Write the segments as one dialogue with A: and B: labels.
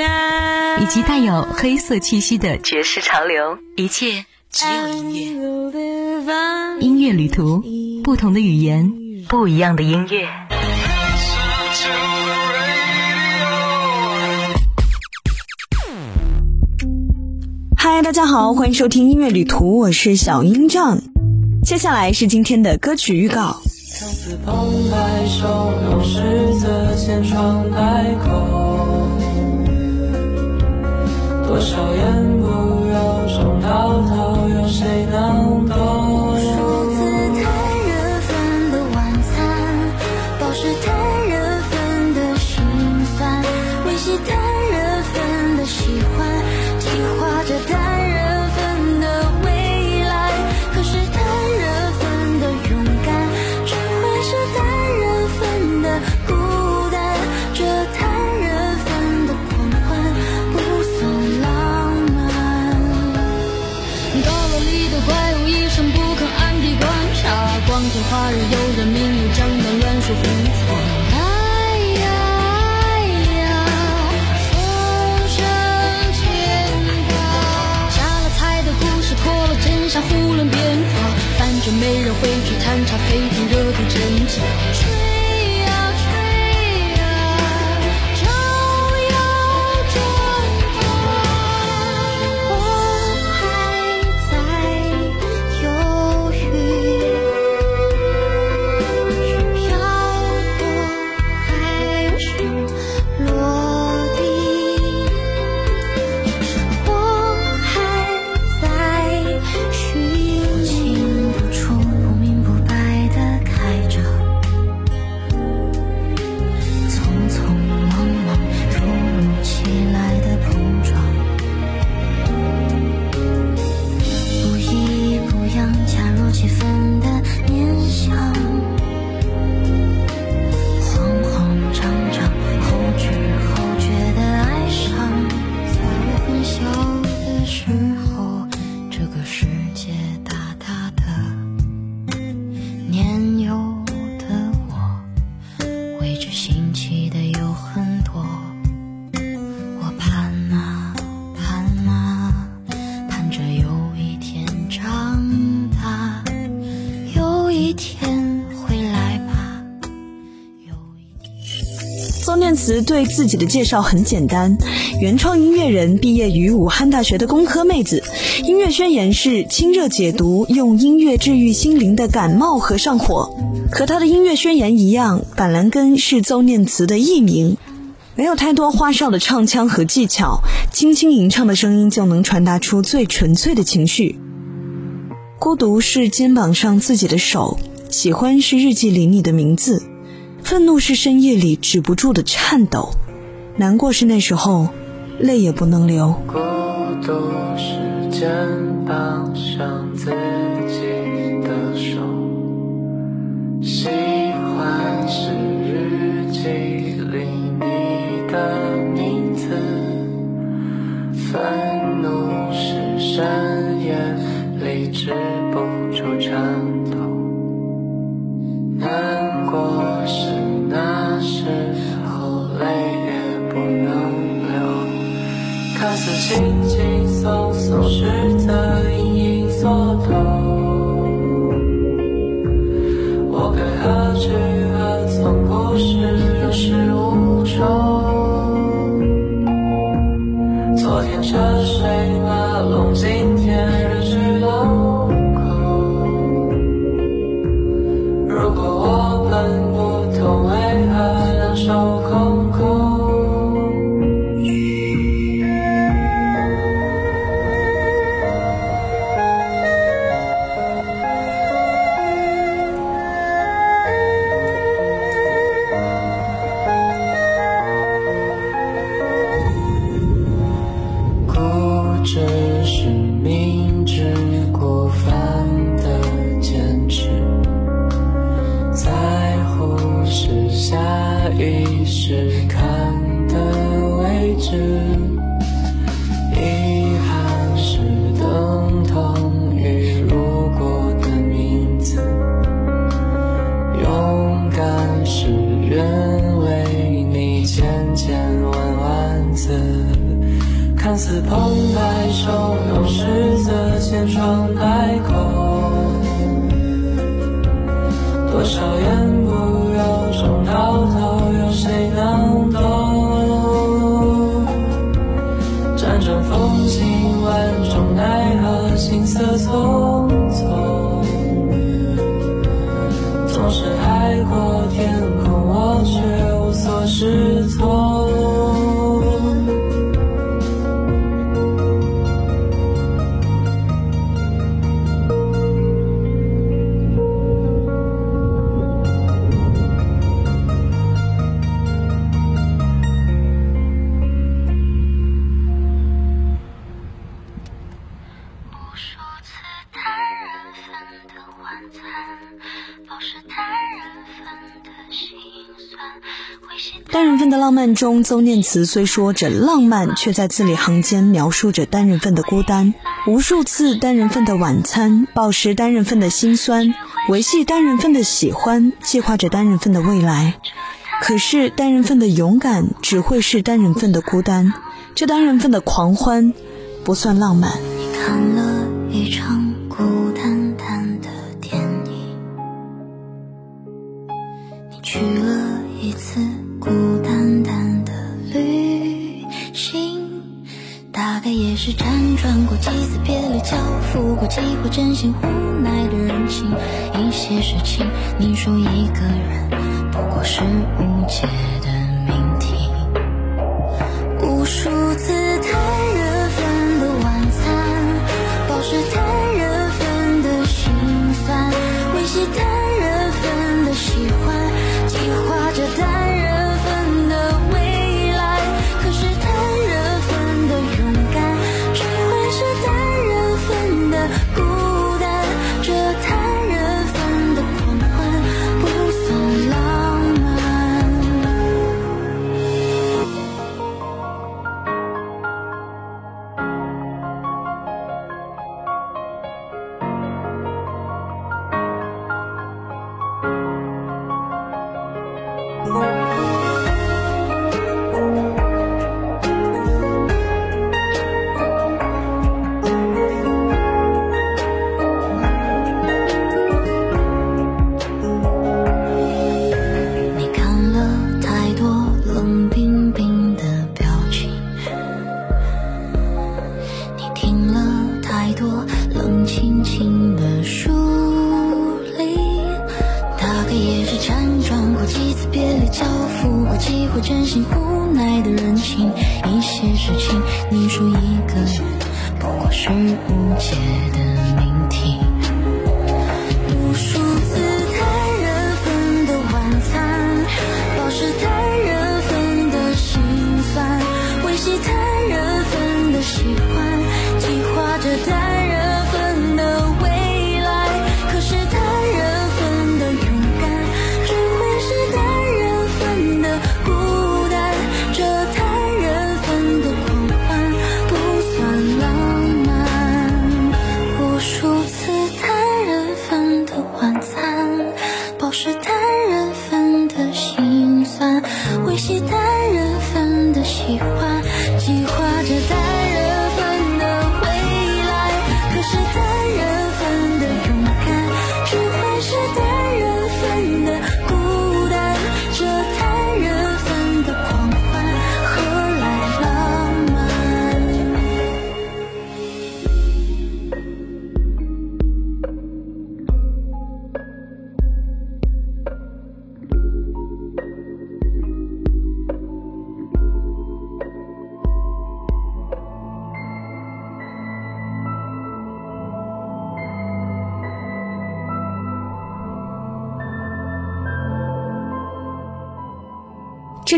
A: 以及带有黑色气息的爵士潮流，一切只有音乐。音乐旅途，不同的语言，不一样的音乐。
B: 嗨，大家好，欢迎收听音乐旅途，我是小英 John。接下来是今天的歌曲预告。
C: 多少
D: 眼变化，反正没人会去探查，沸腾热度真假。
B: 对自己的介绍很简单：原创音乐人，毕业于武汉大学的工科妹子。音乐宣言是清热解毒，用音乐治愈心灵的感冒和上火。和他的音乐宣言一样，板蓝根是邹念慈的艺名。没有太多花哨的唱腔和技巧，轻轻吟唱的声音就能传达出最纯粹的情绪。孤独是肩膀上自己的手，喜欢是日记里你的名字，愤怒是深夜里止不住的颤抖，难过是那时候泪也不能流。
C: 孤独是肩膀上自看
B: 中邹念慈虽说着浪漫，却在字里行间描述着单人份的孤单，无数次单人份的晚餐，饱食单人份的辛酸，维系单人份的喜欢，计划着单人份的未来。可是单人份的勇敢只会是单人份的孤单，这单人份的狂欢不算浪漫。
D: 你看了一场孤单单的电影。你去。概也是辗转过几次别离，交付过几回真心，无奈的人情，一些事情，你说一个人不过是无解的命题，无数次太。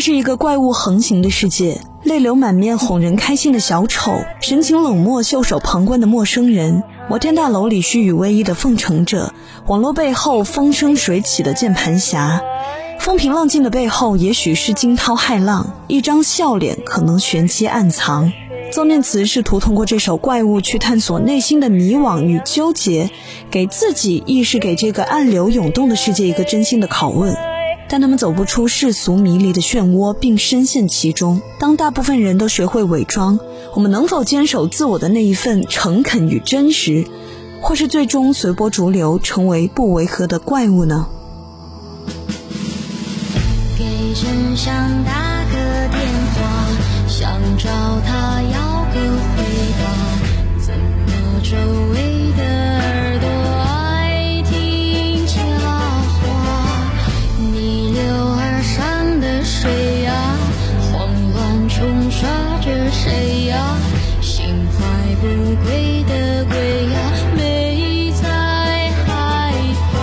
D: 是一个
B: 怪物横行的世界，泪流满面哄人开心的小丑，神情冷漠袖手旁观的陌生人，摩天大楼里虚与委蛇的奉承者，网络背后风生水起的键盘侠。风平浪静的背后，也许是惊涛骇浪；一张笑脸，可能玄机暗藏。邹念慈试图通过这首《怪物》去探索内心的迷惘与纠结，给自己亦是给这个暗流涌动的世界一个真心的拷问。但他们走不出世俗迷离的漩涡，并深陷其中。当大部分人都学会伪装，我们能否坚守自我的那一份诚恳与真实，或是最终随波逐流，成为不违和的怪物呢？
D: 给真相打个电话，想找他要谁呀？心怀不轨的鬼呀，没在害怕。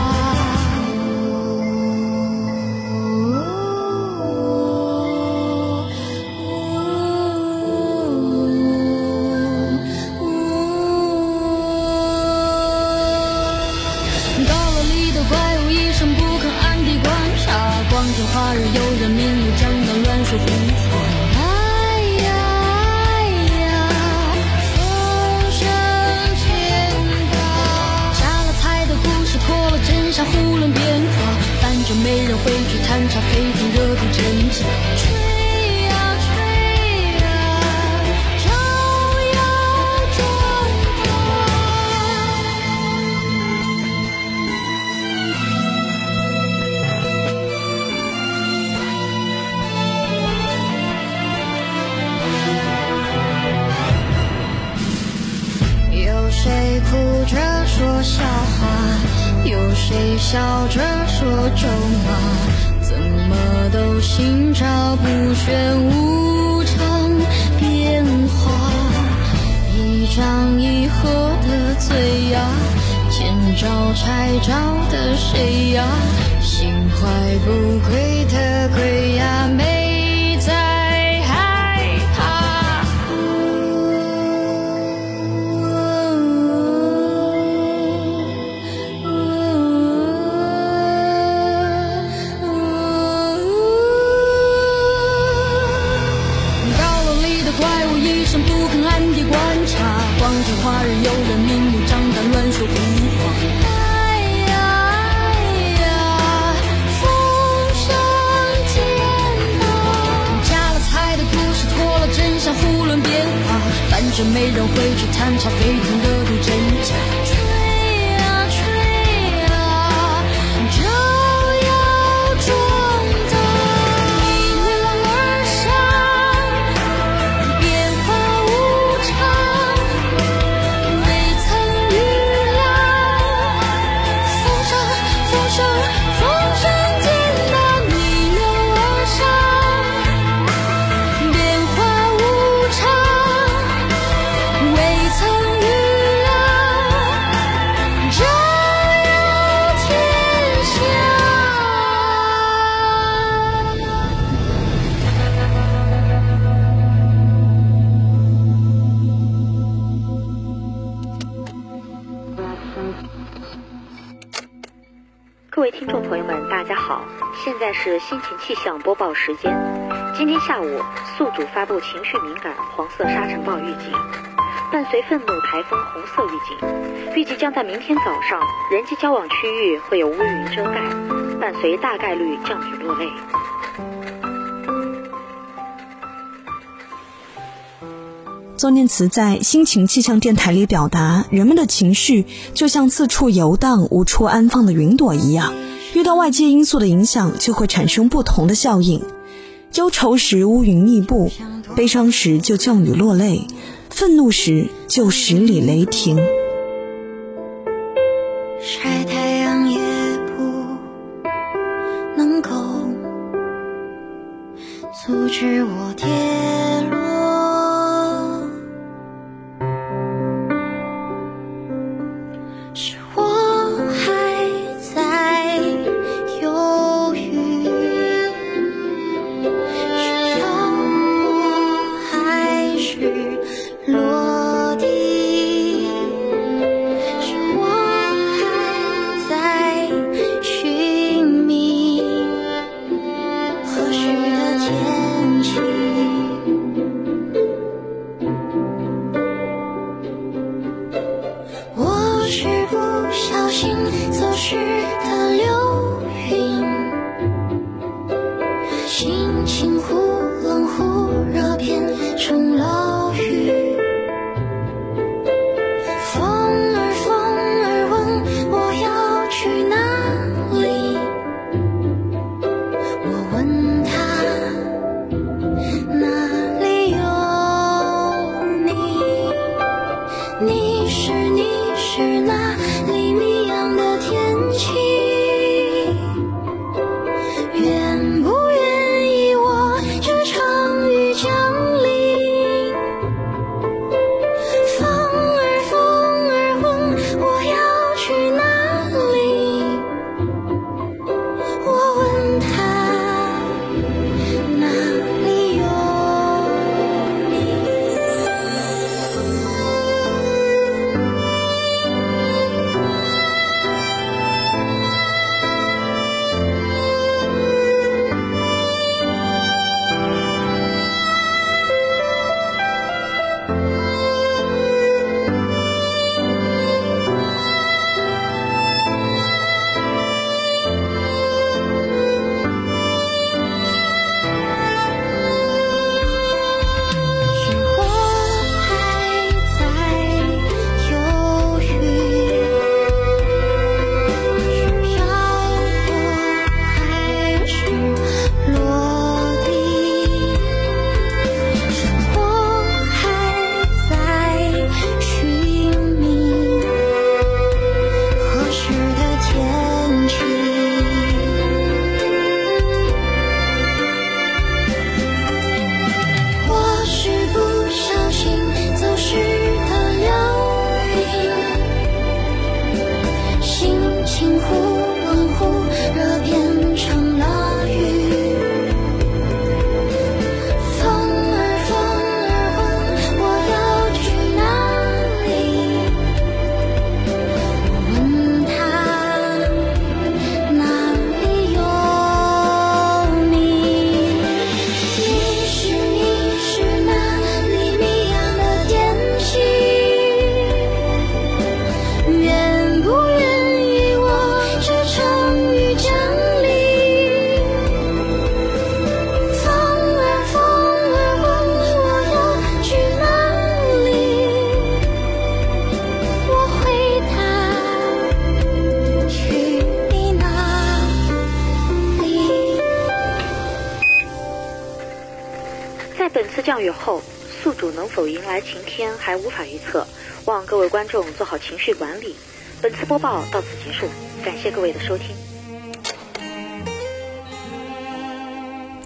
D: 高楼里的怪物一声不吭，暗地观察。光天化日，有人明目张胆乱说没人会去探查，沸腾热度真假。谁笑着说咒骂？怎么都心照不宣，无常变化。一张一合的嘴呀，见招拆招的谁呀？心怀不轨的鬼呀，没察。光天化日，有人明目张胆乱说胡话。哎呀哎呀，风声渐大。加了菜的故事，脱了真相，胡乱编话。反正没人会去探查，沸腾热度
E: 朋友们，大家好，现在是心情气象播报时间。今天下午，宿主发布情绪敏感黄色沙尘暴预警，伴随愤怒台风红色预警，预计将在明天早上人机交往区域会有乌云遮盖，伴随大概率降雨落泪。
B: 邹念慈在心情气象电台里表达，人们的情绪就像四处游荡、无处安放的云朵一样，遇到外界因素的影响，就会产生不同的效应。忧愁时乌云密布，悲伤时就降雨落泪，愤怒时就十里雷霆。
D: 晒太阳也不能够阻止我
F: 天还
E: 无法预测，望各位观众做好情绪管理。本次播报到此结束，感谢各位的收听。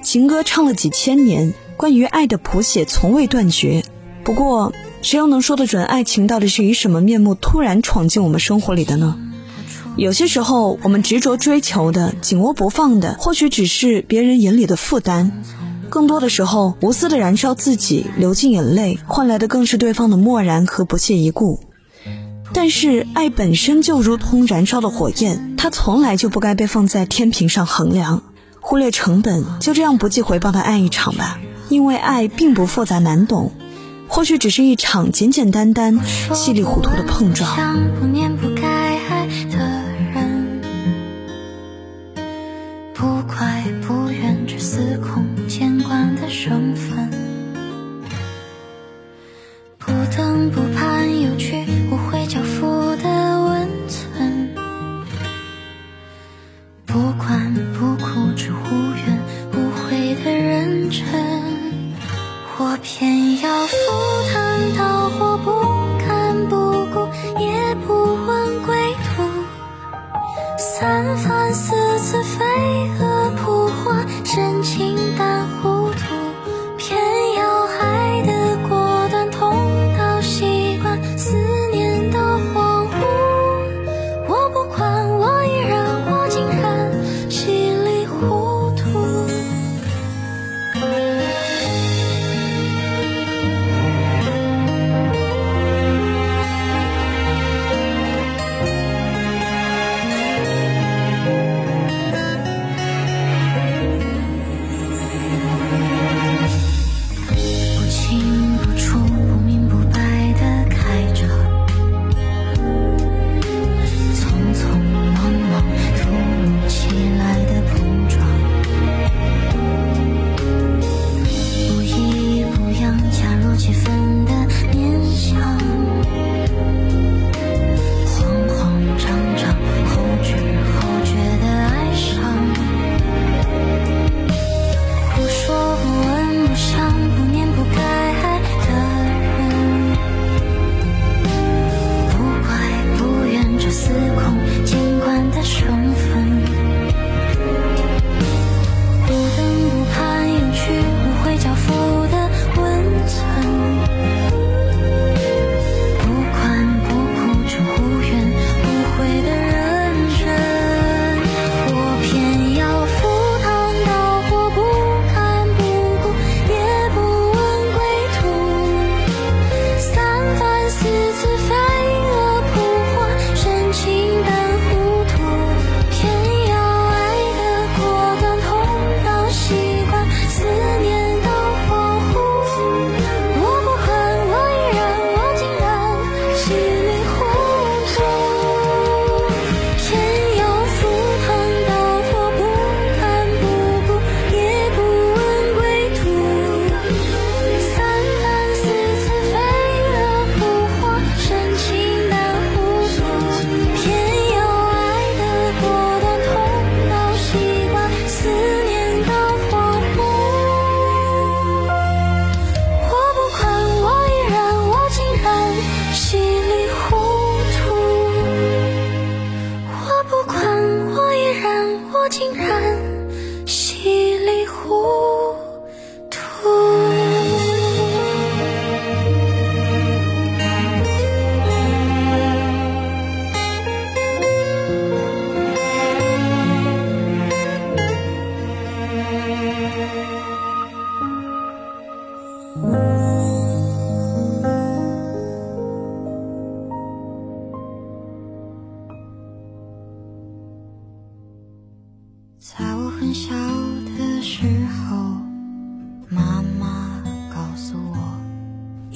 B: 情歌唱了几千年，关于爱的谱写从未断绝。不过，谁又能说得准爱情到底是以什么面目突然闯进我们生活里的呢？有些时候，我们执着追求的、紧握不放的，或许只是别人眼里的负担；更多的时候，无私的燃烧自己，流尽眼泪，换来的更是对方的漠然和不屑一顾。但是，爱本身就如同燃烧的火焰，它从来就不该被放在天平上衡量。忽略成本，就这样不计回报的爱一场吧。因为爱并不复杂难懂，或许只是一场简简单单、稀里糊涂的碰撞。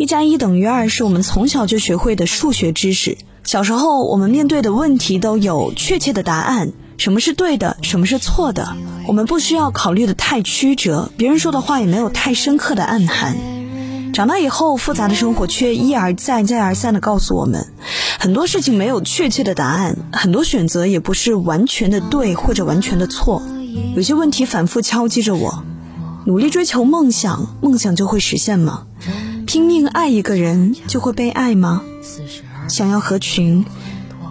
B: 加一等于二是我们从小就学会的数学知识。小时候，我们面对的问题都有确切的答案，什么是对的，什么是错的，我们不需要考虑的太曲折，别人说的话也没有太深刻的暗含。长大以后，复杂的生活却一而再、再而三地告诉我们，很多事情没有确切的答案，很多选择也不是完全的对或者完全的错。有些问题反复敲击着我：努力追求梦想，梦想就会实现吗？拼命爱一个人，就会被爱吗？想要合群，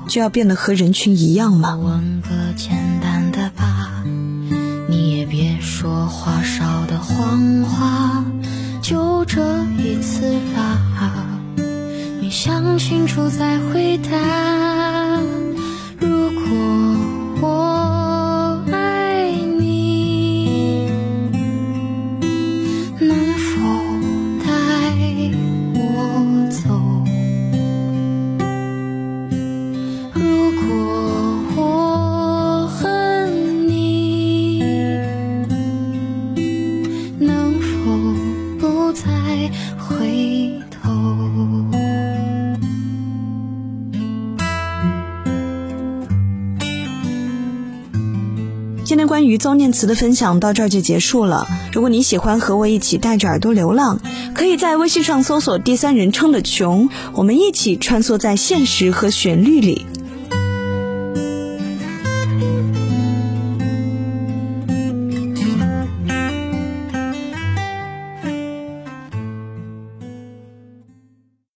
B: 就要变得和人群一样吗？
D: 问个简单的吧，你也别说话少的谎话，就这一次吧，你想清楚再回答。
B: 周念慈的分享到这儿就结束了。如果你喜欢和我一起带着耳朵流浪，可以在微信上搜索第三人称的“穷”，我们一起穿梭在现实和旋律里。